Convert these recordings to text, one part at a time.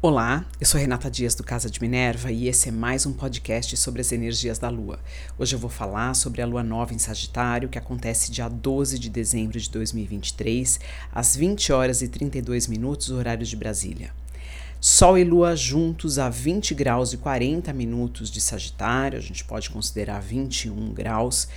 Olá, eu sou Renata Dias do Casa de Minerva e esse é mais um podcast sobre as energias da Lua. Hoje eu vou falar sobre a Lua Nova em Sagitário, que acontece dia 12 de dezembro de 2023, às 20 horas e 32 minutos, horário de Brasília. Sol e Lua juntos a 20 graus e 40 minutos de Sagitário, a gente pode considerar 21 graus.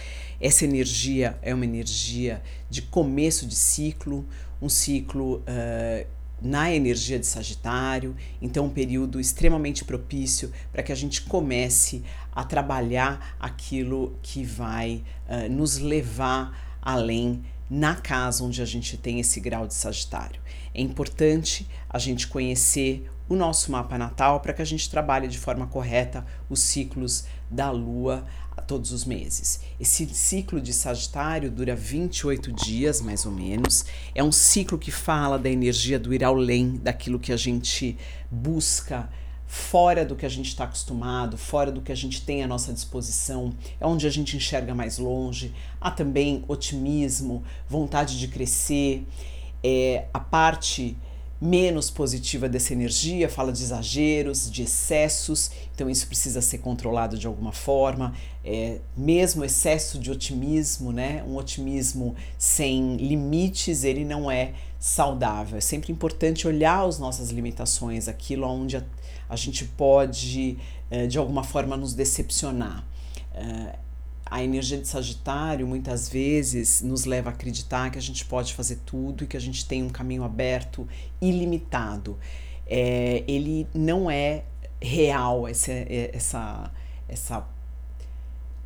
Essa energia é uma energia de começo de ciclo, um ciclo uh, na energia de Sagitário, então um período extremamente propício para que a gente comece a trabalhar aquilo que vai uh, nos levar além na casa onde a gente tem esse grau de Sagitário. É importante a gente conhecer o nosso mapa natal para que a gente trabalhe de forma correta os ciclos da Lua todos os meses. Esse ciclo de Sagitário dura 28 dias, mais ou menos. É um ciclo que fala da energia do ir além, daquilo que a gente busca fora do que a gente está acostumado, fora do que a gente tem à nossa disposição, é onde a gente enxerga mais longe. Há também otimismo, vontade de crescer, é, a parte menos positiva dessa energia, fala de exageros, de excessos, então isso precisa ser controlado de alguma forma. É, mesmo excesso de otimismo, né? Um otimismo sem limites, ele não é saudável. É sempre importante olhar as nossas limitações, aquilo onde a, a gente pode, é, de alguma forma, nos decepcionar. É, a energia de Sagitário muitas vezes nos leva a acreditar que a gente pode fazer tudo e que a gente tem um caminho aberto, ilimitado. É, ele não é real essa, essa, essa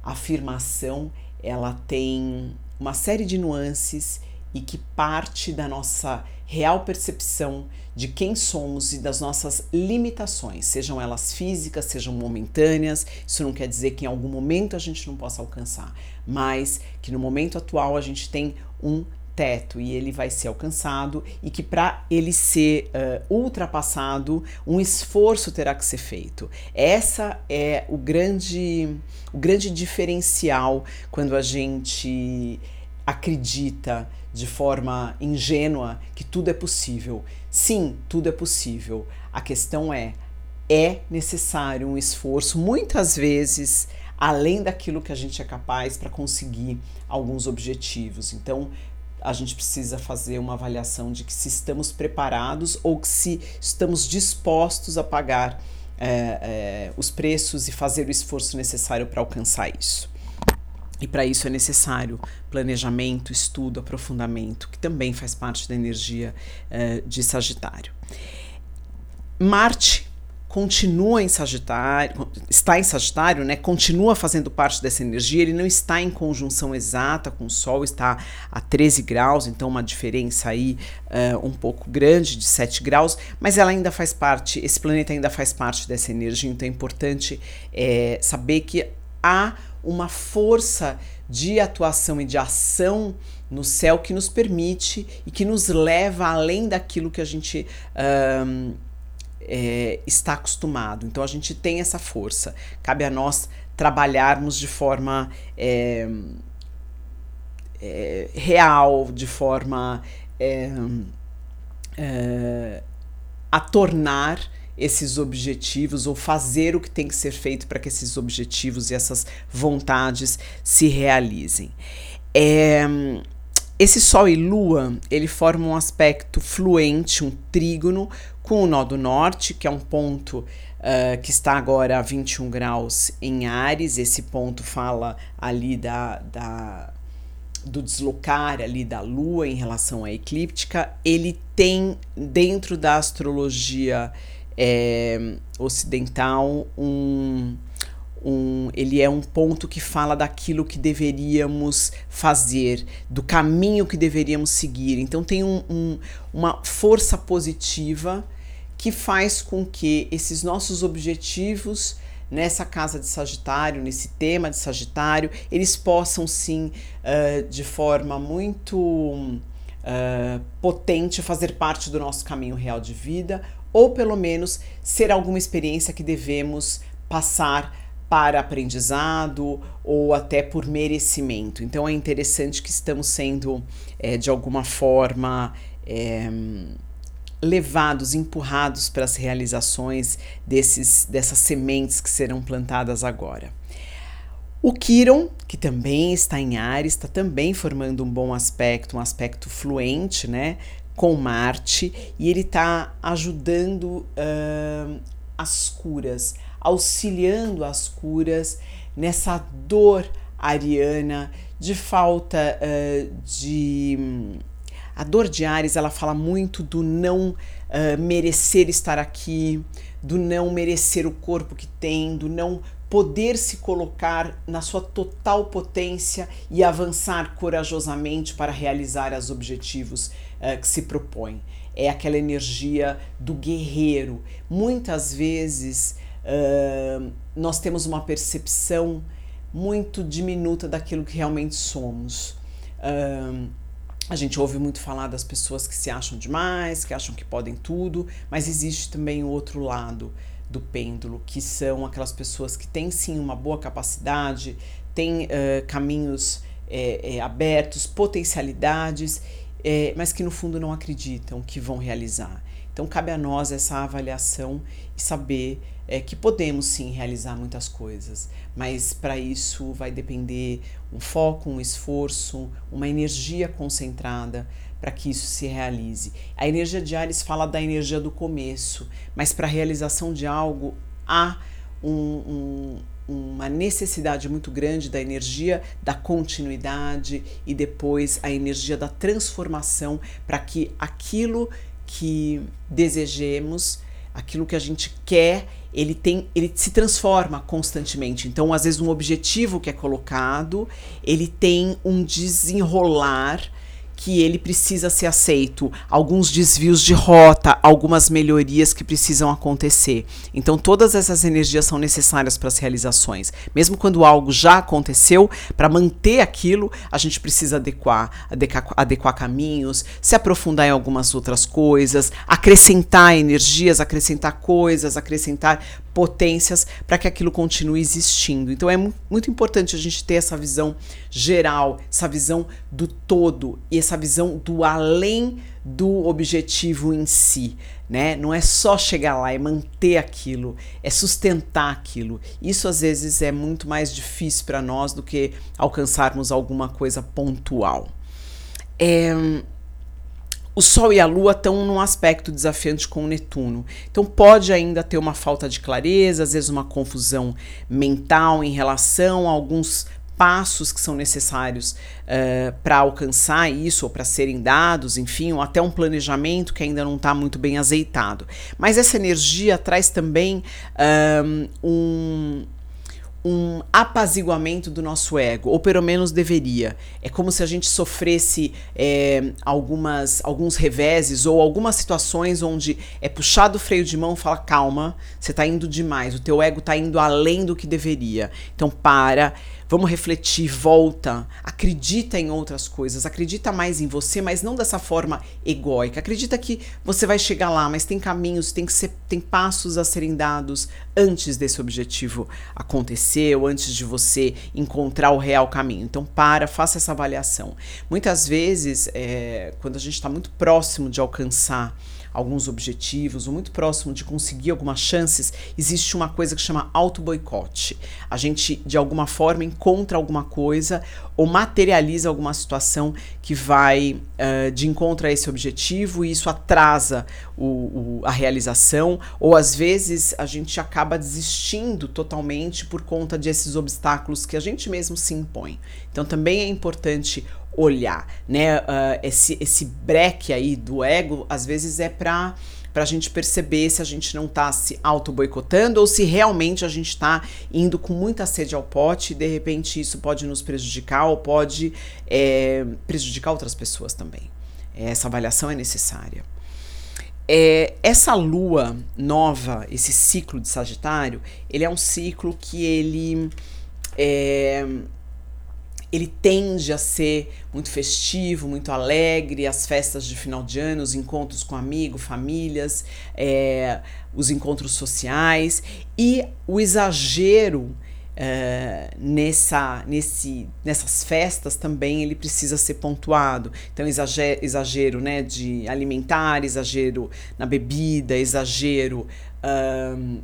afirmação, ela tem uma série de nuances e que parte da nossa real percepção de quem somos e das nossas limitações, sejam elas físicas, sejam momentâneas. Isso não quer dizer que em algum momento a gente não possa alcançar, mas que no momento atual a gente tem um teto e ele vai ser alcançado e que para ele ser uh, ultrapassado um esforço terá que ser feito. Essa é o grande o grande diferencial quando a gente acredita de forma ingênua que tudo é possível. Sim, tudo é possível. A questão é: é necessário um esforço, muitas vezes além daquilo que a gente é capaz para conseguir alguns objetivos. Então, a gente precisa fazer uma avaliação de que se estamos preparados ou que se estamos dispostos a pagar é, é, os preços e fazer o esforço necessário para alcançar isso. E para isso é necessário planejamento, estudo, aprofundamento, que também faz parte da energia uh, de Sagitário. Marte continua em Sagitário, está em Sagitário, né? Continua fazendo parte dessa energia, ele não está em conjunção exata com o Sol, está a 13 graus, então uma diferença aí uh, um pouco grande, de 7 graus, mas ela ainda faz parte, esse planeta ainda faz parte dessa energia, então é importante é, saber que há uma força de atuação e de ação no céu que nos permite e que nos leva além daquilo que a gente um, é, está acostumado. Então a gente tem essa força. Cabe a nós trabalharmos de forma é, é, real, de forma é, é, a tornar esses objetivos ou fazer o que tem que ser feito para que esses objetivos e essas vontades se realizem. É, esse Sol e Lua, ele forma um aspecto fluente, um trígono, com o nó do norte, que é um ponto uh, que está agora a 21 graus em Ares. Esse ponto fala ali da, da, do deslocar ali da Lua em relação à eclíptica. Ele tem, dentro da astrologia é, ocidental um, um, ele é um ponto que fala daquilo que deveríamos fazer, do caminho que deveríamos seguir. Então tem um, um, uma força positiva que faz com que esses nossos objetivos nessa casa de Sagitário, nesse tema de Sagitário, eles possam sim, uh, de forma muito uh, potente, fazer parte do nosso caminho real de vida ou pelo menos ser alguma experiência que devemos passar para aprendizado ou até por merecimento. Então é interessante que estamos sendo, é, de alguma forma, é, levados, empurrados para as realizações desses, dessas sementes que serão plantadas agora. O Quiron, que também está em Ares, está também formando um bom aspecto, um aspecto fluente, né? Com Marte, e ele está ajudando uh, as curas, auxiliando as curas nessa dor ariana de falta uh, de. A dor de Ares ela fala muito do não uh, merecer estar aqui, do não merecer o corpo que tem, do não poder se colocar na sua total potência e avançar corajosamente para realizar os objetivos uh, que se propõe. É aquela energia do guerreiro. Muitas vezes uh, nós temos uma percepção muito diminuta daquilo que realmente somos. Uh, a gente ouve muito falar das pessoas que se acham demais, que acham que podem tudo, mas existe também o outro lado do pêndulo, que são aquelas pessoas que têm sim uma boa capacidade, têm uh, caminhos é, é, abertos, potencialidades, é, mas que no fundo não acreditam que vão realizar. Então cabe a nós essa avaliação e saber é, que podemos sim realizar muitas coisas, mas para isso vai depender um foco, um esforço, uma energia concentrada para que isso se realize. A energia de Ares fala da energia do começo, mas para a realização de algo há um, um, uma necessidade muito grande da energia da continuidade e depois a energia da transformação para que aquilo que desejemos, aquilo que a gente quer, ele tem, ele se transforma constantemente. Então, às vezes um objetivo que é colocado, ele tem um desenrolar que ele precisa ser aceito, alguns desvios de rota, algumas melhorias que precisam acontecer. Então, todas essas energias são necessárias para as realizações. Mesmo quando algo já aconteceu, para manter aquilo, a gente precisa adequar, adequar, adequar caminhos, se aprofundar em algumas outras coisas, acrescentar energias, acrescentar coisas, acrescentar potências para que aquilo continue existindo. Então é muito importante a gente ter essa visão geral, essa visão do todo e essa visão do além do objetivo em si, né? Não é só chegar lá e manter aquilo, é sustentar aquilo. Isso às vezes é muito mais difícil para nós do que alcançarmos alguma coisa pontual. É, o Sol e a Lua estão num aspecto desafiante com o Netuno. Então pode ainda ter uma falta de clareza, às vezes uma confusão mental em relação a alguns passos que são necessários uh, para alcançar isso ou para serem dados, enfim, ou até um planejamento que ainda não está muito bem azeitado. Mas essa energia traz também um, um apaziguamento do nosso ego, ou pelo menos deveria. É como se a gente sofresse é, algumas, alguns reveses ou algumas situações onde é puxado o freio de mão e fala: calma, você está indo demais, o teu ego está indo além do que deveria. Então para Vamos refletir, volta, acredita em outras coisas, acredita mais em você, mas não dessa forma egóica. Acredita que você vai chegar lá, mas tem caminhos, tem que ser, tem passos a serem dados antes desse objetivo acontecer ou antes de você encontrar o real caminho. Então para, faça essa avaliação. Muitas vezes, é, quando a gente está muito próximo de alcançar alguns objetivos, ou muito próximo de conseguir algumas chances, existe uma coisa que chama auto-boicote. A gente, de alguma forma, encontra alguma coisa ou materializa alguma situação que vai uh, de encontro a esse objetivo e isso atrasa o, o, a realização, ou às vezes a gente acaba desistindo totalmente por conta desses obstáculos que a gente mesmo se impõe. Então também é importante olhar, né? Uh, esse, esse breque aí do ego, às vezes é para para a gente perceber se a gente não está se auto-boicotando ou se realmente a gente está indo com muita sede ao pote e de repente isso pode nos prejudicar ou pode é, prejudicar outras pessoas também. Essa avaliação é necessária. É, essa lua nova, esse ciclo de Sagitário, ele é um ciclo que ele é, ele tende a ser muito festivo, muito alegre, as festas de final de ano, os encontros com amigos, famílias, é, os encontros sociais e o exagero Uh, nessa, nesse, nessas festas também ele precisa ser pontuado. Então, exagero, exagero né, de alimentar, exagero na bebida, exagero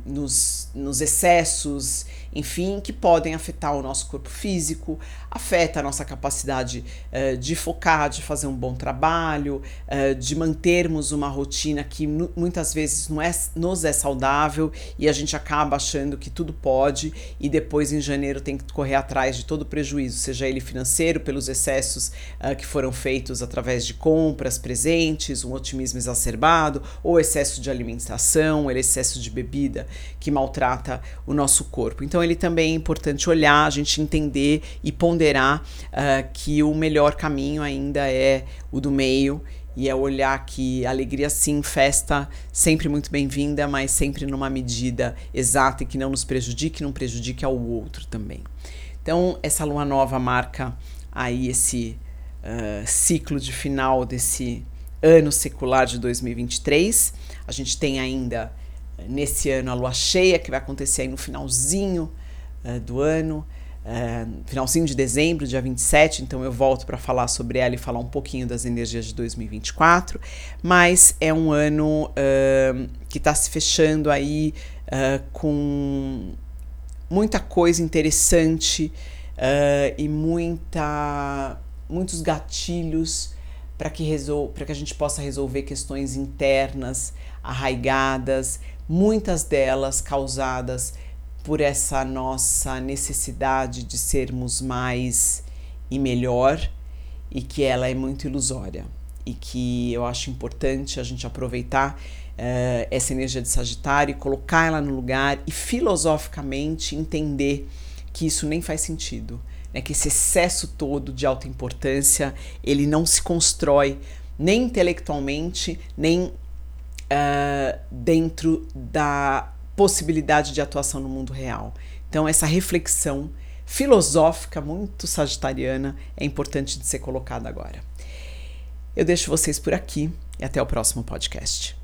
nos, nos excessos enfim, que podem afetar o nosso corpo físico, afeta a nossa capacidade uh, de focar, de fazer um bom trabalho, uh, de mantermos uma rotina que muitas vezes não é, nos é saudável e a gente acaba achando que tudo pode e depois em janeiro tem que correr atrás de todo o prejuízo, seja ele financeiro, pelos excessos uh, que foram feitos através de compras, presentes, um otimismo exacerbado, ou excesso de alimentação, ou excesso de bebida que maltrata o nosso corpo. Então, ele também é importante olhar, a gente entender e ponderar uh, que o melhor caminho ainda é o do meio e é olhar que alegria sim, festa sempre muito bem-vinda, mas sempre numa medida exata e que não nos prejudique, não prejudique ao outro também. Então, essa lua nova marca aí esse uh, ciclo de final desse ano secular de 2023. A gente tem ainda nesse ano a lua cheia, que vai acontecer aí no finalzinho uh, do ano, uh, finalzinho de dezembro, dia 27, então eu volto para falar sobre ela e falar um pouquinho das energias de 2024, mas é um ano uh, que está se fechando aí com muita coisa interessante e muita, muitos gatilhos para que, resol que a gente possa resolver questões internas, arraigadas, muitas delas causadas por essa nossa necessidade de sermos mais e melhor e que ela é muito ilusória. E que eu acho importante a gente aproveitar uh, essa energia de Sagitário e colocar ela no lugar e filosoficamente entender que isso nem faz sentido, né? que esse excesso todo de alta importância ele não se constrói nem intelectualmente nem uh, dentro da possibilidade de atuação no mundo real. Então, essa reflexão filosófica muito sagitariana é importante de ser colocada agora. Eu deixo vocês por aqui e até o próximo podcast.